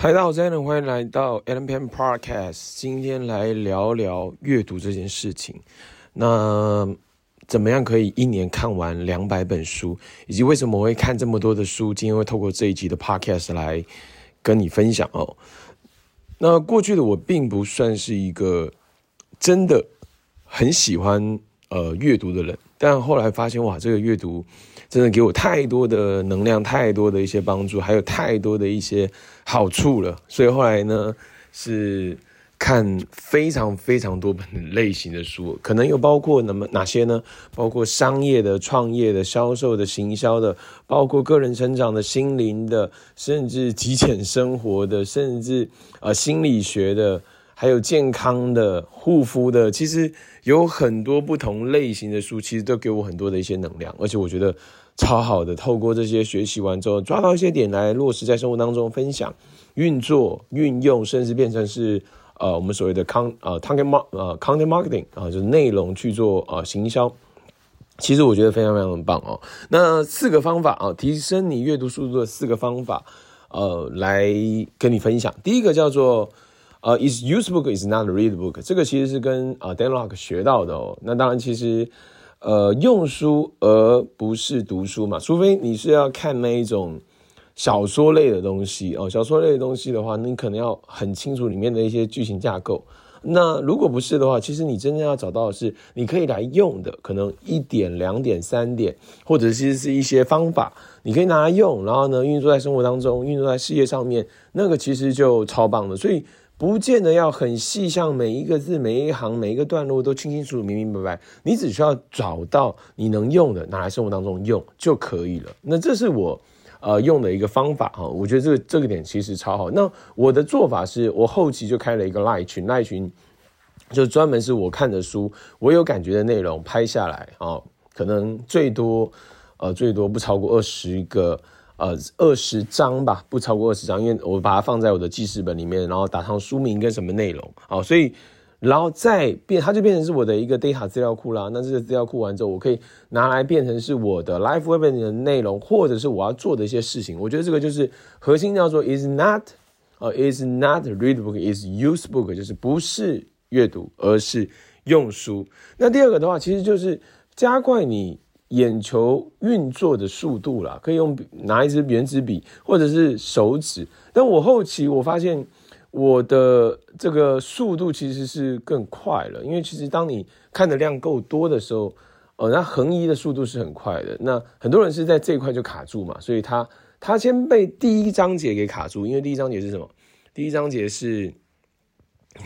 嗨，大家好，我是 Allen，欢迎来到 Allen Peng Podcast。今天来聊聊阅读这件事情。那怎么样可以一年看完两百本书，以及为什么我会看这么多的书？今天会透过这一集的 Podcast 来跟你分享哦。那过去的我并不算是一个真的很喜欢呃阅读的人，但后来发现哇，这个阅读。真的给我太多的能量，太多的一些帮助，还有太多的一些好处了。所以后来呢，是看非常非常多本类型的书，可能有包括那么哪些呢？包括商业的、创业的、销售的、行销的，包括个人成长的、心灵的，甚至极简生活的，甚至呃心理学的。还有健康的、护肤的，其实有很多不同类型的书，其实都给我很多的一些能量，而且我觉得超好的。透过这些学习完之后，抓到一些点来落实在生活当中，分享、运作、运用，甚至变成是呃我们所谓的 con 呃 content 呃 content marketing 啊、就是内容去做呃行销。其实我觉得非常非常棒哦。那四个方法啊、提升你阅读速度的四个方法，呃，来跟你分享。第一个叫做。呃、uh,，is use book is not read book，这个其实是跟啊、uh, Dan Lok 学到的哦。那当然，其实呃用书而不是读书嘛，除非你是要看那一种小说类的东西哦。小说类的东西的话，你可能要很清楚里面的一些剧情架构。那如果不是的话，其实你真正要找到的是你可以来用的，可能一点、两点、三点，或者其实是一些方法，你可以拿来用，然后呢运作在生活当中，运作在事业上面，那个其实就超棒的。所以。不见得要很细像，每一个字、每一行、每一个段落都清清楚楚、明明白白。你只需要找到你能用的，拿来生活当中用就可以了。那这是我呃用的一个方法哈，我觉得这个这个点其实超好。那我的做法是我后期就开了一个赖群，赖群就专门是我看的书，我有感觉的内容拍下来啊，可能最多呃最多不超过二十个。呃，二十章吧，不超过二十章，因为我把它放在我的记事本里面，然后打上书名跟什么内容，好，所以然后再变，它就变成是我的一个 data 资料库啦。那这个资料库完之后，我可以拿来变成是我的 life web 的内容，或者是我要做的一些事情。我觉得这个就是核心叫做 is not 呃 is not read book is use book，就是不是阅读，而是用书。那第二个的话，其实就是加快你。眼球运作的速度啦，可以用拿一支原子笔或者是手指。但我后期我发现我的这个速度其实是更快了，因为其实当你看的量够多的时候，呃，那横移的速度是很快的。那很多人是在这一块就卡住嘛，所以他他先被第一章节给卡住，因为第一章节是什么？第一章节是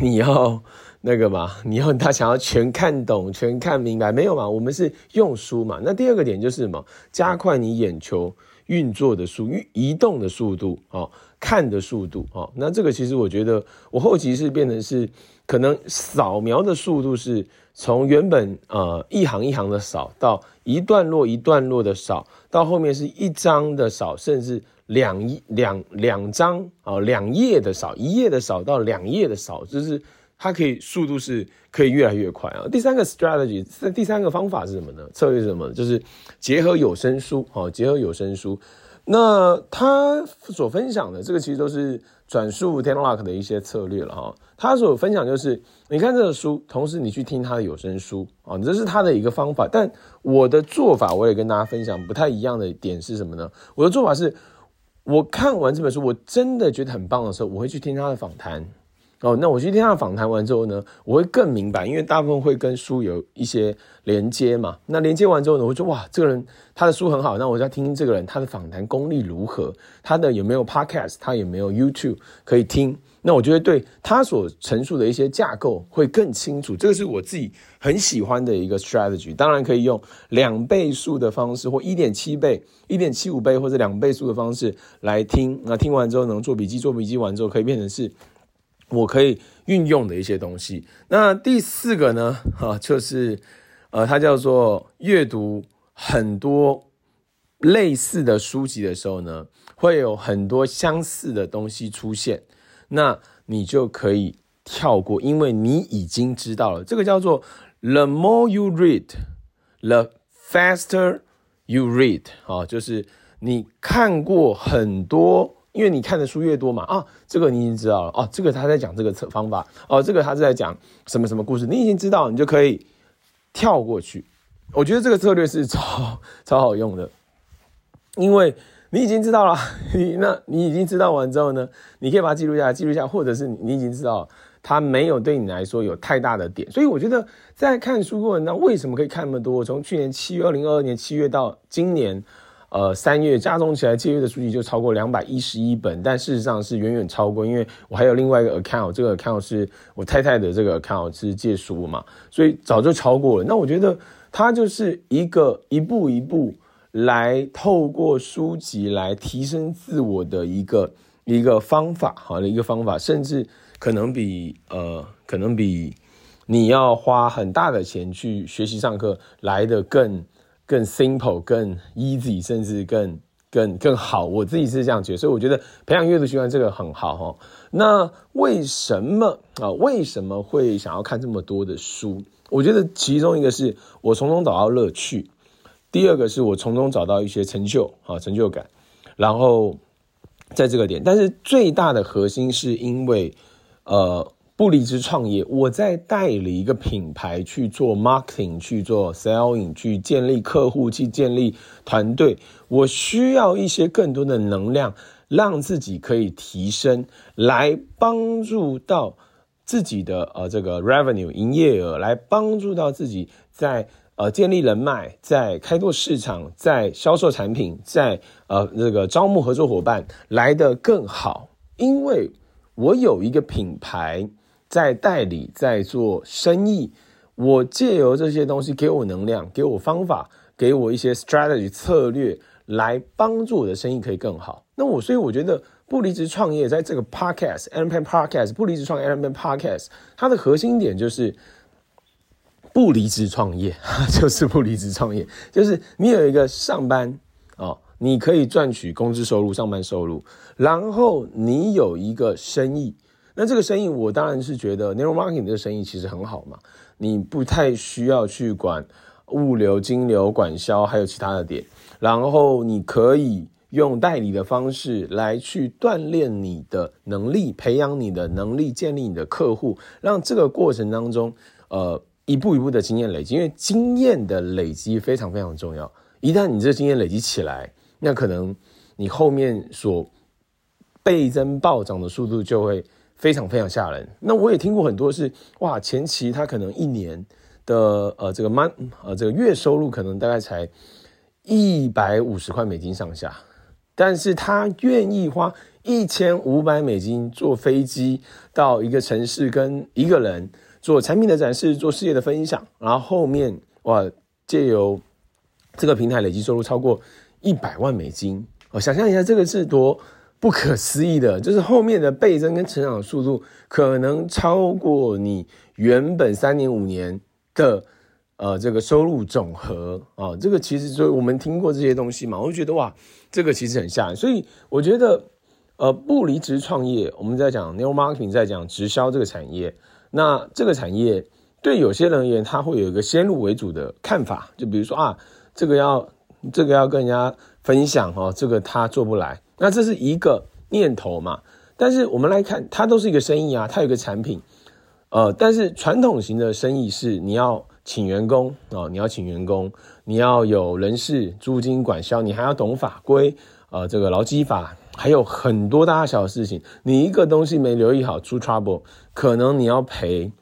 你要。那个嘛，你要他想要全看懂、全看明白，没有嘛？我们是用书嘛。那第二个点就是什么？加快你眼球运作的速、移动的速度，哦，看的速度，哦。那这个其实我觉得，我后期是变成是可能扫描的速度是从原本呃一行一行的扫到一段落一段落的扫，到后面是一张的扫，甚至两一两两张啊两页的扫，一页的扫到两页的扫，就是。它可以速度是可以越来越快啊。第三个 strategy，第三个方法是什么呢？策略是什么？就是结合有声书，好，结合有声书。那他所分享的这个其实都是转述 Dan Lok 的一些策略了哈。他所分享就是，你看这个书，同时你去听他的有声书啊，这是他的一个方法。但我的做法，我也跟大家分享不太一样的点是什么呢？我的做法是，我看完这本书，我真的觉得很棒的时候，我会去听他的访谈。哦，那我去听他访谈完之后呢，我会更明白，因为大部分会跟书有一些连接嘛。那连接完之后呢，我就哇，这个人他的书很好，那我就要听听这个人他的访谈功力如何，他的有没有 podcast，他有没有 YouTube 可以听。那我觉得对他所陈述的一些架构会更清楚，这个是我自己很喜欢的一个 strategy。当然可以用两倍速的方式，或一点七倍、一点七五倍或者两倍速的方式来听。那听完之后能做笔记，做笔记完之后可以变成是。我可以运用的一些东西。那第四个呢？哈，就是呃，它叫做阅读很多类似的书籍的时候呢，会有很多相似的东西出现。那你就可以跳过，因为你已经知道了。这个叫做 “the more you read, the faster you read”。啊，就是你看过很多因为你看的书越多嘛，啊，这个你已经知道了，哦，这个他在讲这个策方法，哦，这个他是在讲什么什么故事，你已经知道，你就可以跳过去。我觉得这个策略是超超好用的，因为你已经知道了，你那你已经知道完之后呢，你可以把它记录下来，记录下，或者是你已经知道它没有对你来说有太大的点，所以我觉得在看书过程当中，为什么可以看那么多？从去年七月，二零二二年七月到今年。呃，三月加总起来借阅的书籍就超过两百一十一本，但事实上是远远超过，因为我还有另外一个 account，这个 account 是我太太的这个 account 是借书嘛，所以早就超过了。那我觉得它就是一个一步一步来透过书籍来提升自我的一个一个方法，好的一个方法，甚至可能比呃可能比你要花很大的钱去学习上课来得更。更 simple、更 easy，甚至更更更好，我自己是这样觉得，所以我觉得培养阅读习惯这个很好哈。那为什么啊？为什么会想要看这么多的书？我觉得其中一个是我从中找到乐趣，第二个是我从中找到一些成就啊成就感，然后在这个点，但是最大的核心是因为呃。不离职创业，我在代理一个品牌去做 marketing，去做 selling，去建立客户，去建立团队。我需要一些更多的能量，让自己可以提升，来帮助到自己的呃这个 revenue 营业额，来帮助到自己在呃建立人脉，在开拓市场，在销售产品，在呃这个招募合作伙伴来得更好。因为我有一个品牌。在代理，在做生意，我借由这些东西给我能量，给我方法，给我一些 strategy 策略，来帮助我的生意可以更好。那我所以我觉得不离职创业在这个 Podcast，air pen Podcast，不离职创业 Allen Peng podcast 它的核心点就是不离职创业，就是不离职创业，就是你有一个上班哦，你可以赚取工资收入、上班收入，然后你有一个生意。那这个生意，我当然是觉得 network marketing 这个生意其实很好嘛，你不太需要去管物流、金流、管销，还有其他的点，然后你可以用代理的方式来去锻炼你的能力，培养你的能力，建立你的客户，让这个过程当中，呃，一步一步的经验累积，因为经验的累积非常非常重要。一旦你这经验累积起来，那可能你后面所倍增暴涨的速度就会。非常非常吓人。那我也听过很多是哇，前期他可能一年的呃这个 m 呃这个月收入可能大概才一百五十块美金上下，但是他愿意花一千五百美金坐飞机到一个城市跟一个人做产品的展示，做事业的分享，然后后面哇借由这个平台累积收入超过一百万美金。我想象一下这个是多。不可思议的，就是后面的倍增跟成长速度可能超过你原本三年五年的呃这个收入总和啊，这个其实所以我们听过这些东西嘛，我就觉得哇，这个其实很吓人。所以我觉得呃不离职创业，我们在讲 new marketing，在讲直销这个产业，那这个产业对有些人而言，他会有一个先入为主的看法，就比如说啊，这个要这个要跟人家分享哦，这个他做不来。那这是一个念头嘛，但是我们来看，它都是一个生意啊，它有个产品，呃，但是传统型的生意是你要请员工啊、你要请员工，你要有人事、租金、管销，你还要懂法规，呃，这个劳基法，还有很多大小事情，你一个东西没留意好出 trouble，可能你要赔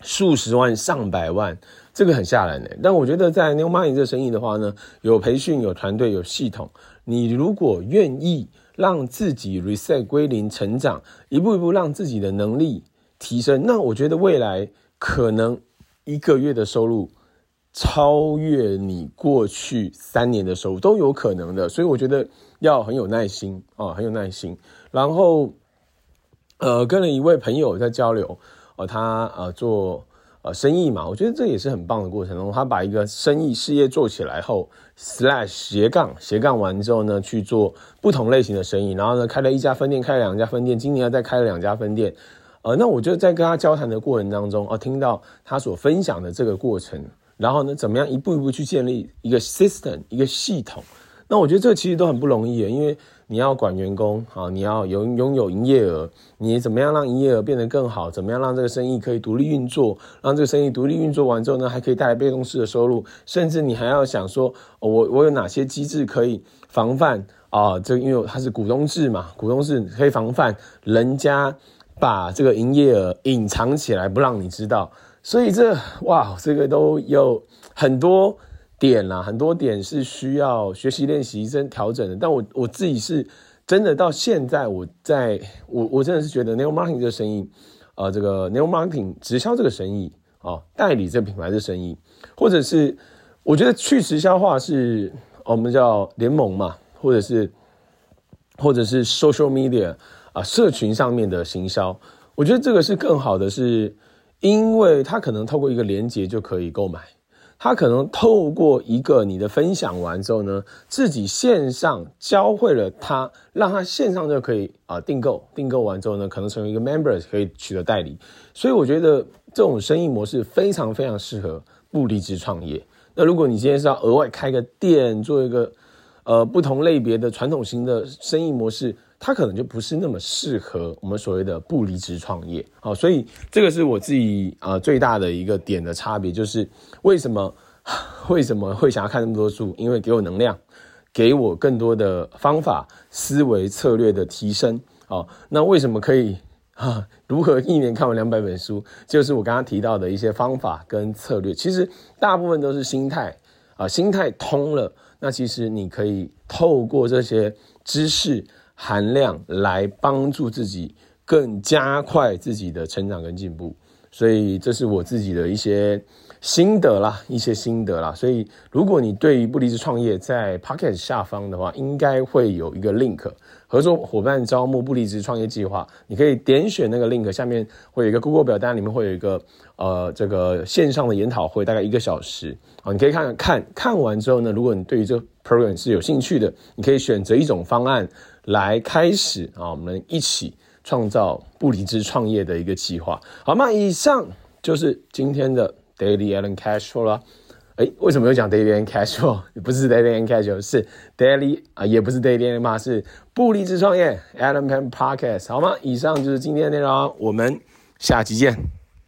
数十万、上百万，这个很吓人的。但我觉得在 New Money 这生意的话呢，有培训、有团队、有系统。你如果愿意让自己 reset 归零成长，一步一步让自己的能力提升，那我觉得未来可能一个月的收入超越你过去三年的收入都有可能的。所以我觉得要很有耐心啊，很有耐心。然后，呃，跟了一位朋友在交流，呃，他呃做。生意嘛，我觉得这也是很棒的过程中，他把一个生意事业做起来后，slash 斜杠斜杠完之后呢，去做不同类型的生意，然后呢，开了一家分店，开了两家分店，今年要再开了两家分店。呃，那我就在跟他交谈的过程当中，呃，听到他所分享的这个过程，然后呢，怎么样一步一步去建立一个 system 一个系统。那我觉得这其实都很不容易，因为你要管员工啊，你要有拥有营业额，你怎么样让营业额变得更好？怎么样让这个生意可以独立运作？让这个生意独立运作完之后呢，还可以带来被动式的收入，甚至你还要想说，我我有哪些机制可以防范啊？这因为它是股东制嘛，股东制可以防范人家把这个营业额隐藏起来不让你知道。所以这哇，这个都有很多。点啦，很多点是需要学习练习跟调整的。但我我自己是真的到现在，我在我我真的是觉得 Network Marketing 这个生意，呃，这个 Network Marketing 直销这个生意啊、代理这品牌的生意，或者是我觉得去直销化是我们叫联盟嘛，或者是或者是 Social Media 啊、社群上面的行销，我觉得这个是更好的是，因为它可能透过一个连接就可以购买。他可能透过一个你的分享完之后呢，自己线上教会了他，让他线上就可以啊订购，订购完之后呢，可能成为一个 member 可以取得代理。所以我觉得这种生意模式非常非常适合不离职创业。那如果你今天是要额外开个店，做一个呃不同类别的传统型的生意模式。它可能就不是那么适合我们所谓的不离职创业，好，所以这个是我自己啊最大的一个点的差别，就是为什么为什么会想要看那么多书？因为给我能量，给我更多的方法、思维策略的提升。好，那为什么可以啊？如何一年看完两百本书？就是我刚刚提到的一些方法跟策略，其实大部分都是心态啊，心态通了，那其实你可以透过这些知识。含量来帮助自己更加快自己的成长跟进步，所以这是我自己的一些心得啦，一些心得啦。所以如果你对于不离职创业在 Pocket 下方的话，应该会有一个 link 合作伙伴招募不离职创业计划，你可以点选那个 link，下面会有一个 Google 表单，里面会有一个呃这个线上的研讨会，大概一个小时啊，你可以看看看完之后呢，如果你对于这个 program 是有兴趣的，你可以选择一种方案。来开始啊，我们一起创造不离职创业的一个计划，好吗？以上就是今天的 Daily Allen Cashflow 了。诶，为什么又讲 Daily Allen Cashflow？不是 Daily Allen Cashflow，是 Daily 啊，也不是 Daily Allen 嘛，是不离职创业 Allen Pan Podcast，好吗？以上就是今天的内容，我们下期见。